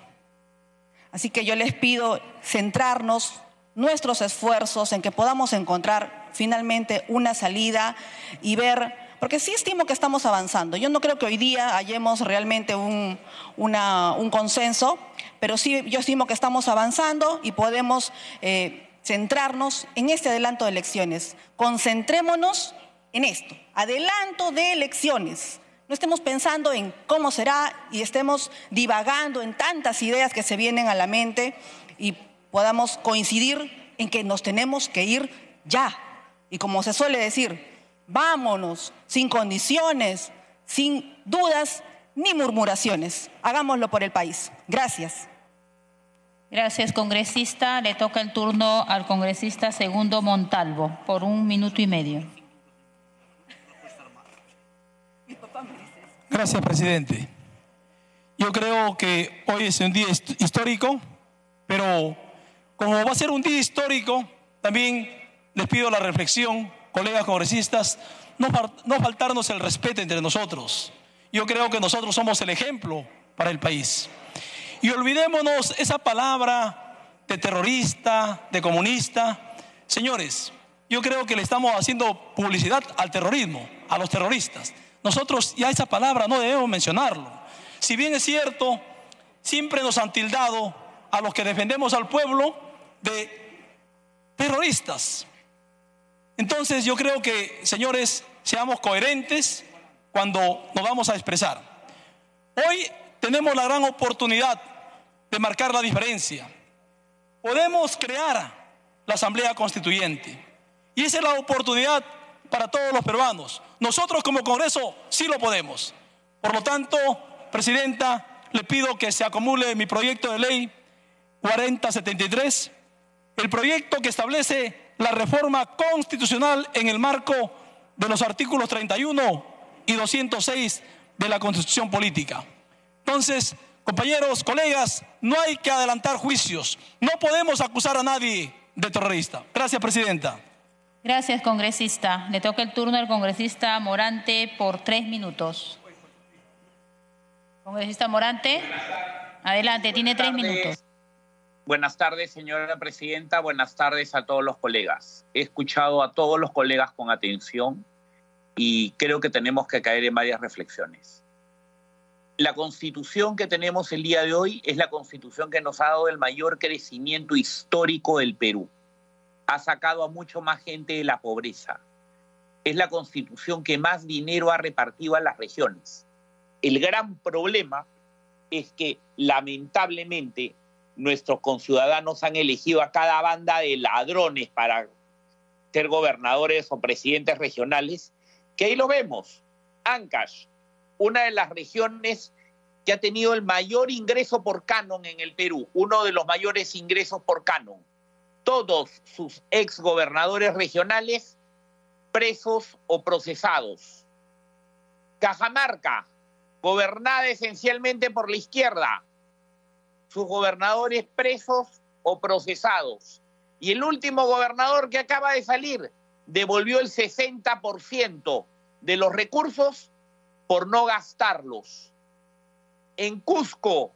Así que yo les pido centrarnos nuestros esfuerzos en que podamos encontrar finalmente una salida y ver porque sí estimo que estamos avanzando. Yo no creo que hoy día hallemos realmente un, consenso, pero sí yo estimo que estamos avanzando y podemos eh, centrarnos en este adelanto de elecciones. Concentrémonos en esto, adelanto de elecciones. No estemos pensando en cómo será y estemos divagando en tantas ideas que se vienen a la mente y podamos coincidir en que nos tenemos que ir ya. Y como se suele decir, vámonos, sin condiciones, sin dudas ni murmuraciones. Hagámoslo por el país. Gracias. Gracias, congresista. Le toca el turno al congresista Segundo Montalvo por un minuto y medio. Gracias, presidente. Yo creo que hoy es un día histórico, pero como va a ser un día histórico, también les pido la reflexión, colegas congresistas, no, no faltarnos el respeto entre nosotros. Yo creo que nosotros somos el ejemplo para el país. Y olvidémonos esa palabra de terrorista, de comunista. Señores, yo creo que le estamos haciendo publicidad al terrorismo, a los terroristas. Nosotros ya esa palabra no debemos mencionarlo. Si bien es cierto, siempre nos han tildado a los que defendemos al pueblo de terroristas. Entonces yo creo que, señores, seamos coherentes cuando nos vamos a expresar. Hoy tenemos la gran oportunidad de marcar la diferencia. Podemos crear la Asamblea Constituyente. Y esa es la oportunidad para todos los peruanos. Nosotros como Congreso sí lo podemos. Por lo tanto, Presidenta, le pido que se acumule mi proyecto de ley 4073, el proyecto que establece la reforma constitucional en el marco de los artículos 31 y 206 de la Constitución Política. Entonces, compañeros, colegas, no hay que adelantar juicios. No podemos acusar a nadie de terrorista. Gracias, Presidenta. Gracias, congresista. Le toca el turno al congresista Morante por tres minutos. Congresista Morante, adelante, tiene tres minutos. Buenas tardes, señora presidenta. Buenas tardes a todos los colegas. He escuchado a todos los colegas con atención y creo que tenemos que caer en varias reflexiones. La constitución que tenemos el día de hoy es la constitución que nos ha dado el mayor crecimiento histórico del Perú ha sacado a mucho más gente de la pobreza. Es la constitución que más dinero ha repartido a las regiones. El gran problema es que lamentablemente nuestros conciudadanos han elegido a cada banda de ladrones para ser gobernadores o presidentes regionales, que ahí lo vemos. Ancash, una de las regiones que ha tenido el mayor ingreso por canon en el Perú, uno de los mayores ingresos por canon todos sus ex gobernadores regionales presos o procesados. Cajamarca, gobernada esencialmente por la izquierda, sus gobernadores presos o procesados. Y el último gobernador que acaba de salir devolvió el 60% de los recursos por no gastarlos. En Cusco,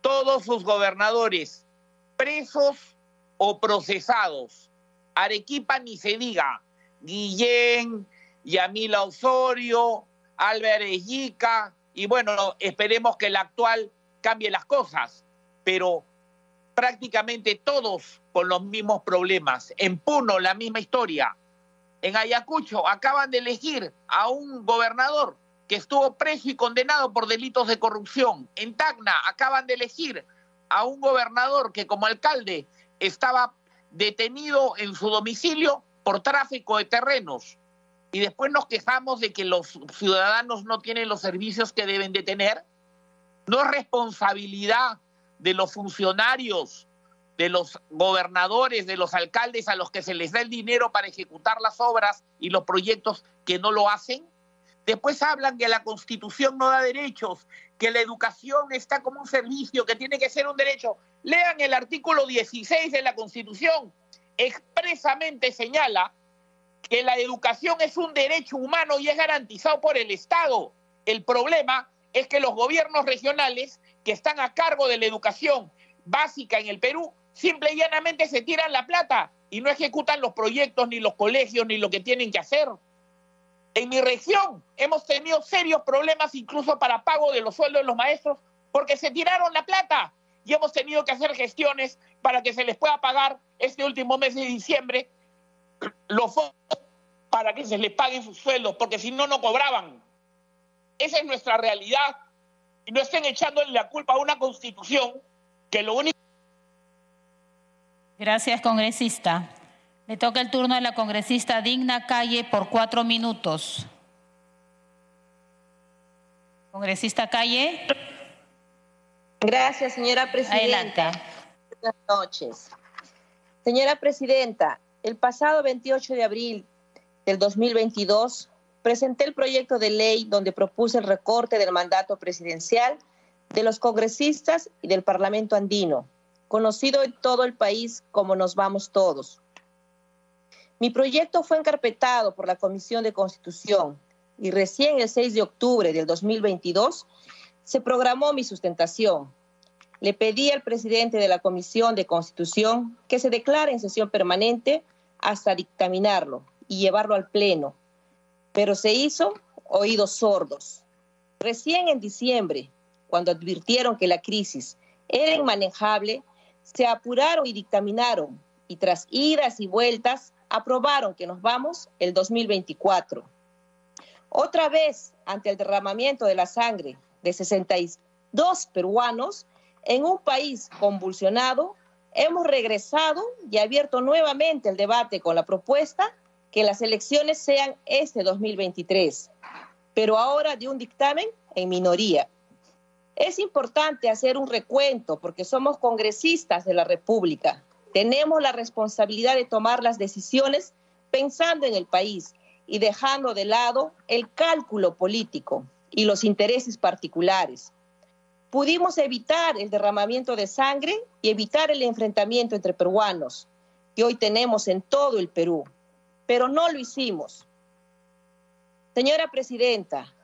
todos sus gobernadores presos o procesados. Arequipa ni se diga. Guillén, Yamila Osorio, Álvarez Yica, y bueno, esperemos que el actual cambie las cosas, pero prácticamente todos con los mismos problemas. En Puno, la misma historia. En Ayacucho acaban de elegir a un gobernador que estuvo preso y condenado por delitos de corrupción. En Tacna acaban de elegir a un gobernador que como alcalde estaba detenido en su domicilio por tráfico de terrenos. Y después nos quejamos de que los ciudadanos no tienen los servicios que deben de tener. No es responsabilidad de los funcionarios, de los gobernadores, de los alcaldes a los que se les da el dinero para ejecutar las obras y los proyectos que no lo hacen. Después hablan que la constitución no da derechos, que la educación está como un servicio, que tiene que ser un derecho. Lean el artículo 16 de la Constitución. Expresamente señala que la educación es un derecho humano y es garantizado por el Estado. El problema es que los gobiernos regionales que están a cargo de la educación básica en el Perú simple y llanamente se tiran la plata y no ejecutan los proyectos, ni los colegios, ni lo que tienen que hacer. En mi región hemos tenido serios problemas incluso para pago de los sueldos de los maestros porque se tiraron la plata y hemos tenido que hacer gestiones para que se les pueda pagar este último mes de diciembre los fondos para que se les paguen sus sueldos, porque si no, no cobraban. Esa es nuestra realidad. Y no estén echándole la culpa a una constitución que lo único... Gracias, congresista. Le toca el turno a la congresista Digna Calle por cuatro minutos. Congresista Calle. Gracias, señora presidenta. Adelante. Buenas noches. Señora presidenta, el pasado 28 de abril del 2022 presenté el proyecto de ley donde propuse el recorte del mandato presidencial de los congresistas y del Parlamento andino, conocido en todo el país como Nos Vamos Todos. Mi proyecto fue encarpetado por la Comisión de Constitución y recién el 6 de octubre del 2022 se programó mi sustentación. Le pedí al presidente de la Comisión de Constitución que se declare en sesión permanente hasta dictaminarlo y llevarlo al Pleno, pero se hizo oídos sordos. Recién en diciembre, cuando advirtieron que la crisis era inmanejable, se apuraron y dictaminaron, y tras idas y vueltas, aprobaron que nos vamos el 2024. Otra vez, ante el derramamiento de la sangre de 62 peruanos en un país convulsionado, hemos regresado y abierto nuevamente el debate con la propuesta que las elecciones sean este 2023, pero ahora de un dictamen en minoría. Es importante hacer un recuento porque somos congresistas de la República. Tenemos la responsabilidad de tomar las decisiones pensando en el país y dejando de lado el cálculo político y los intereses particulares. Pudimos evitar el derramamiento de sangre y evitar el enfrentamiento entre peruanos que hoy tenemos en todo el Perú, pero no lo hicimos. Señora Presidenta,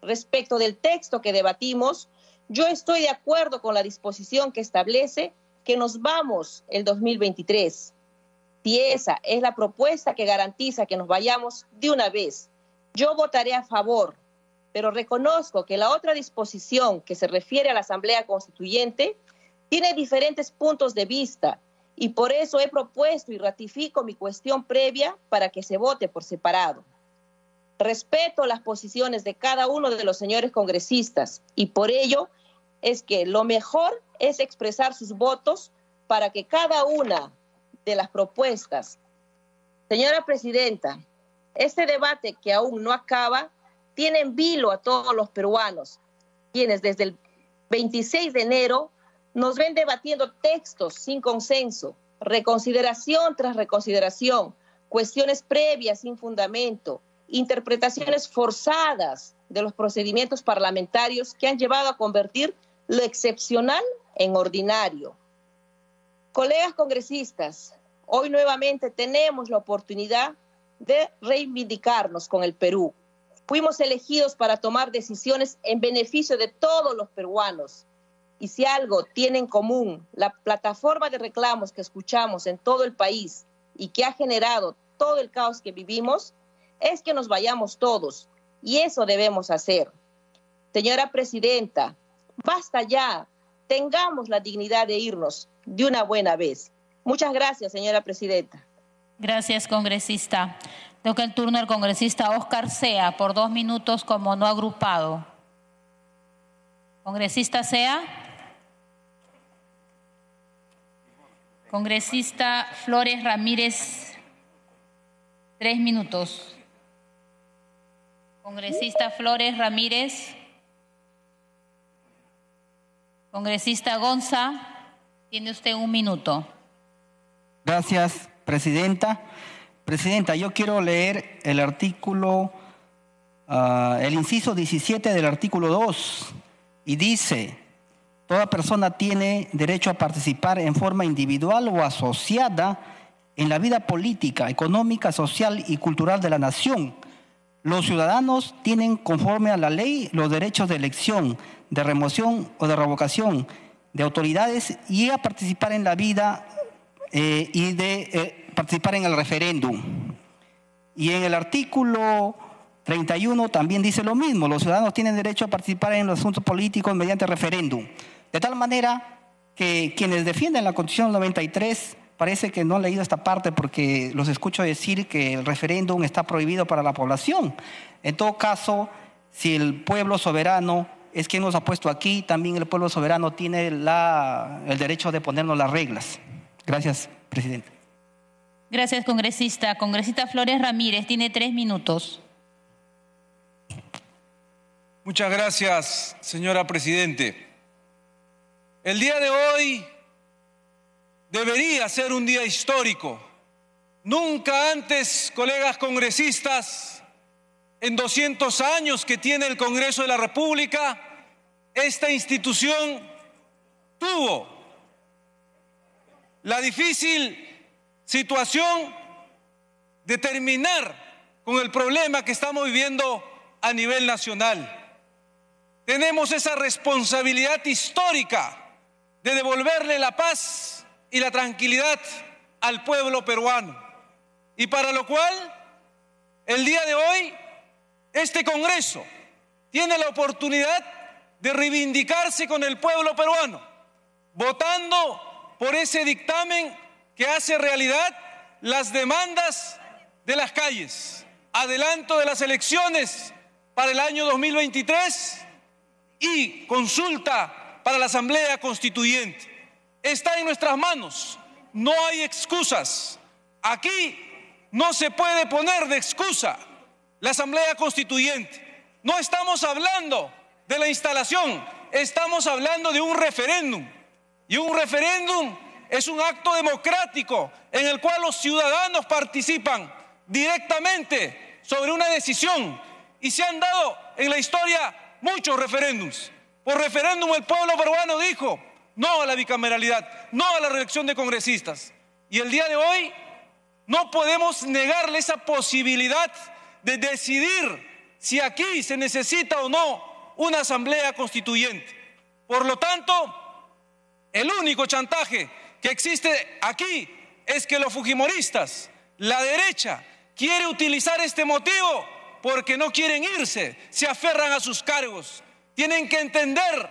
respecto del texto que debatimos, yo estoy de acuerdo con la disposición que establece que nos vamos el 2023. Si esa es la propuesta que garantiza que nos vayamos de una vez, yo votaré a favor, pero reconozco que la otra disposición que se refiere a la Asamblea Constituyente tiene diferentes puntos de vista y por eso he propuesto y ratifico mi cuestión previa para que se vote por separado. Respeto las posiciones de cada uno de los señores congresistas y por ello es que lo mejor es expresar sus votos para que cada una de las propuestas. Señora Presidenta, este debate que aún no acaba tiene en vilo a todos los peruanos, quienes desde el 26 de enero nos ven debatiendo textos sin consenso, reconsideración tras reconsideración, cuestiones previas sin fundamento, interpretaciones forzadas de los procedimientos parlamentarios que han llevado a convertir lo excepcional en ordinario. Colegas congresistas, hoy nuevamente tenemos la oportunidad de reivindicarnos con el Perú. Fuimos elegidos para tomar decisiones en beneficio de todos los peruanos. Y si algo tiene en común la plataforma de reclamos que escuchamos en todo el país y que ha generado todo el caos que vivimos, es que nos vayamos todos. Y eso debemos hacer. Señora Presidenta, basta ya, tengamos la dignidad de irnos de una buena vez. Muchas gracias, señora presidenta. Gracias, congresista. Toca el turno al congresista Oscar Sea por dos minutos como no agrupado. Congresista Sea. Congresista Flores Ramírez, tres minutos. Congresista Flores Ramírez. Congresista Gonza, tiene usted un minuto. Gracias, Presidenta. Presidenta, yo quiero leer el artículo, uh, el inciso 17 del artículo 2, y dice, toda persona tiene derecho a participar en forma individual o asociada en la vida política, económica, social y cultural de la nación. Los ciudadanos tienen, conforme a la ley, los derechos de elección, de remoción o de revocación de autoridades y a participar en la vida eh, y de eh, participar en el referéndum. Y en el artículo 31 también dice lo mismo, los ciudadanos tienen derecho a participar en los asuntos políticos mediante referéndum. De tal manera que quienes defienden la Constitución 93 parece que no han leído esta parte porque los escucho decir que el referéndum está prohibido para la población. En todo caso, si el pueblo soberano es quien nos ha puesto aquí, también el pueblo soberano tiene la, el derecho de ponernos las reglas. Gracias, presidente. Gracias, congresista. Congresista Flores Ramírez, tiene tres minutos. Muchas gracias, señora Presidente. El día de hoy debería ser un día histórico. Nunca antes, colegas congresistas, en 200 años que tiene el Congreso de la República, esta institución tuvo la difícil situación de terminar con el problema que estamos viviendo a nivel nacional. Tenemos esa responsabilidad histórica de devolverle la paz y la tranquilidad al pueblo peruano. Y para lo cual, el día de hoy, este Congreso tiene la oportunidad de reivindicarse con el pueblo peruano, votando por ese dictamen que hace realidad las demandas de las calles, adelanto de las elecciones para el año 2023 y consulta para la Asamblea Constituyente. Está en nuestras manos, no hay excusas. Aquí no se puede poner de excusa la Asamblea Constituyente. No estamos hablando de la instalación, estamos hablando de un referéndum. Y un referéndum es un acto democrático en el cual los ciudadanos participan directamente sobre una decisión. Y se han dado en la historia muchos referéndums. Por referéndum el pueblo peruano dijo no a la bicameralidad, no a la reelección de congresistas. Y el día de hoy no podemos negarle esa posibilidad de decidir si aquí se necesita o no una asamblea constituyente. Por lo tanto, el único chantaje que existe aquí es que los fujimoristas, la derecha, quiere utilizar este motivo porque no quieren irse, se aferran a sus cargos. Tienen que entender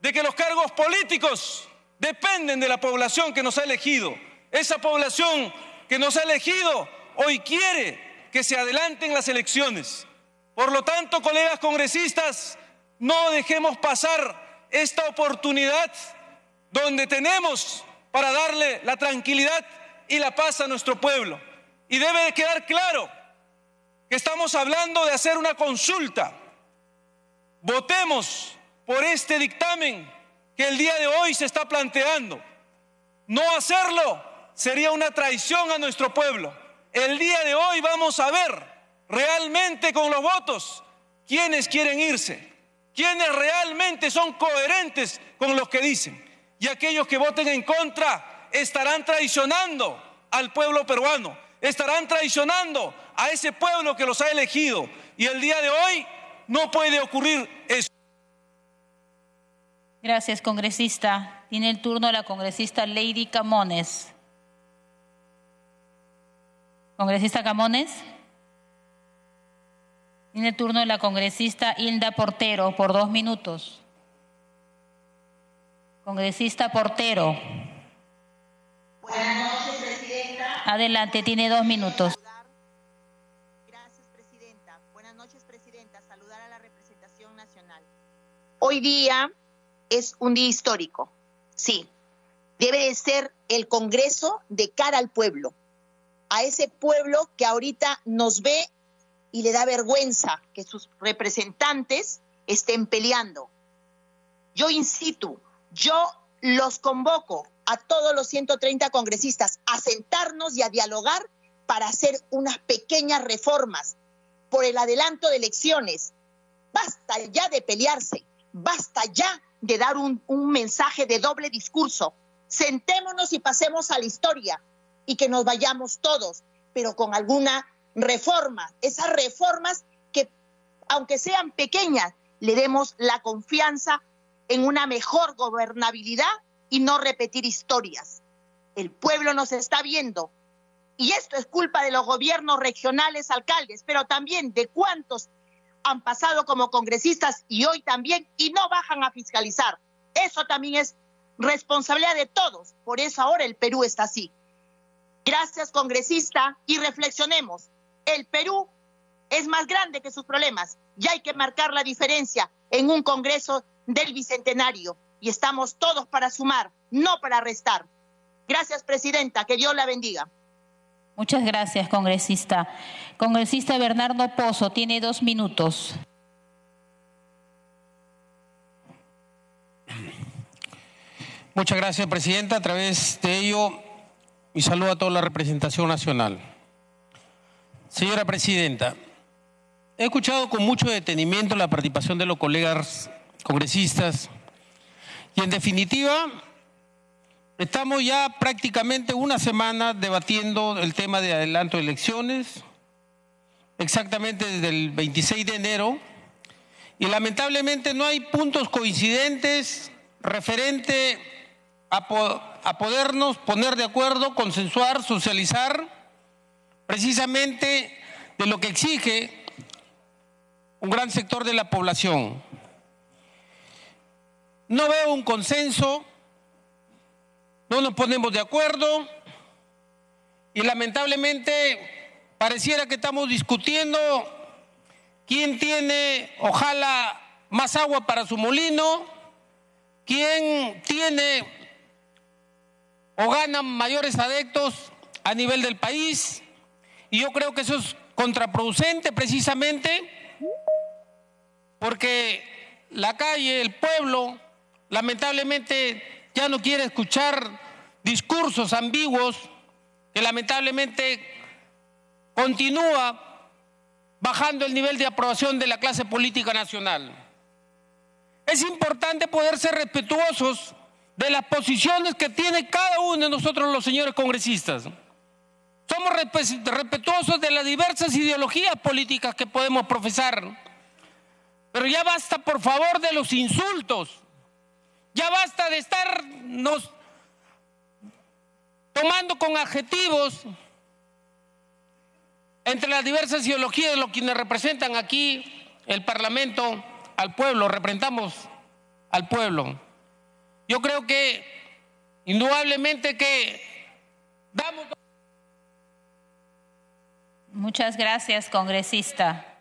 de que los cargos políticos dependen de la población que nos ha elegido. Esa población que nos ha elegido hoy quiere que se adelanten las elecciones. Por lo tanto, colegas congresistas, no dejemos pasar esta oportunidad donde tenemos para darle la tranquilidad y la paz a nuestro pueblo. Y debe de quedar claro que estamos hablando de hacer una consulta. Votemos por este dictamen que el día de hoy se está planteando. No hacerlo sería una traición a nuestro pueblo. El día de hoy vamos a ver realmente con los votos quiénes quieren irse, quiénes realmente son coherentes con lo que dicen. Y aquellos que voten en contra estarán traicionando al pueblo peruano, estarán traicionando a ese pueblo que los ha elegido. Y el día de hoy no puede ocurrir eso. Gracias, congresista. Tiene el turno la congresista Lady Camones. Congresista Camones. Tiene el turno la congresista Hilda Portero por dos minutos. Congresista Portero. Buenas noches, Presidenta. Adelante, tiene dos minutos. Gracias, Presidenta. Buenas noches, Presidenta. Saludar a la representación nacional. Hoy día es un día histórico. Sí, debe de ser el Congreso de cara al pueblo, a ese pueblo que ahorita nos ve y le da vergüenza que sus representantes estén peleando. Yo incito, yo los convoco a todos los 130 congresistas a sentarnos y a dialogar para hacer unas pequeñas reformas por el adelanto de elecciones. Basta ya de pelearse, basta ya de dar un, mensaje de doble discurso. Sentémonos y pasemos a la historia y que nos vayamos todos, pero con alguna reforma. Esas reformas que, aunque sean pequeñas, le demos la confianza en una mejor gobernabilidad y no repetir historias. El pueblo nos está viendo y esto es culpa de los gobiernos regionales, alcaldes, pero también de cuántos han pasado como congresistas y hoy también y no bajan a fiscalizar. Eso también es responsabilidad de todos. Por eso ahora el Perú está así. Gracias, congresista, y reflexionemos. El Perú es más grande que sus problemas y hay que marcar la diferencia en un Congreso del Bicentenario. Y estamos todos para sumar, no para restar. Gracias, Presidenta. Que Dios la bendiga. Muchas gracias, congresista. Congresista Bernardo Pozo, tiene dos minutos. Muchas gracias, Presidenta. A través de ello, mi saludo a toda la representación nacional. Señora Presidenta, he escuchado con mucho detenimiento la participación de los colegas congresistas. Y en definitiva, estamos ya prácticamente una semana debatiendo el tema de adelanto de elecciones, exactamente desde el 26 de enero, y lamentablemente no hay puntos coincidentes referente a, a podernos poner de acuerdo, consensuar, socializar, precisamente de lo que exige un gran sector de la población. No veo un consenso, no nos ponemos de acuerdo y lamentablemente pareciera que estamos discutiendo quién tiene, ojalá, más agua para su molino, quién tiene o gana mayores adeptos a nivel del país. Y yo creo que eso es contraproducente precisamente porque la calle, el pueblo, lamentablemente ya no quiere escuchar discursos ambiguos que lamentablemente continúa bajando el nivel de aprobación de la clase política nacional. Es importante poder ser respetuosos de las posiciones que tiene cada uno de nosotros los señores congresistas. Somos respetuosos de las diversas ideologías políticas que podemos profesar. Pero ya basta, por favor, de los insultos. Ya basta de estarnos tomando con adjetivos entre las diversas ideologías de los quienes representan aquí el Parlamento al pueblo, representamos al pueblo. Yo creo que indudablemente que damos... Muchas gracias, congresista.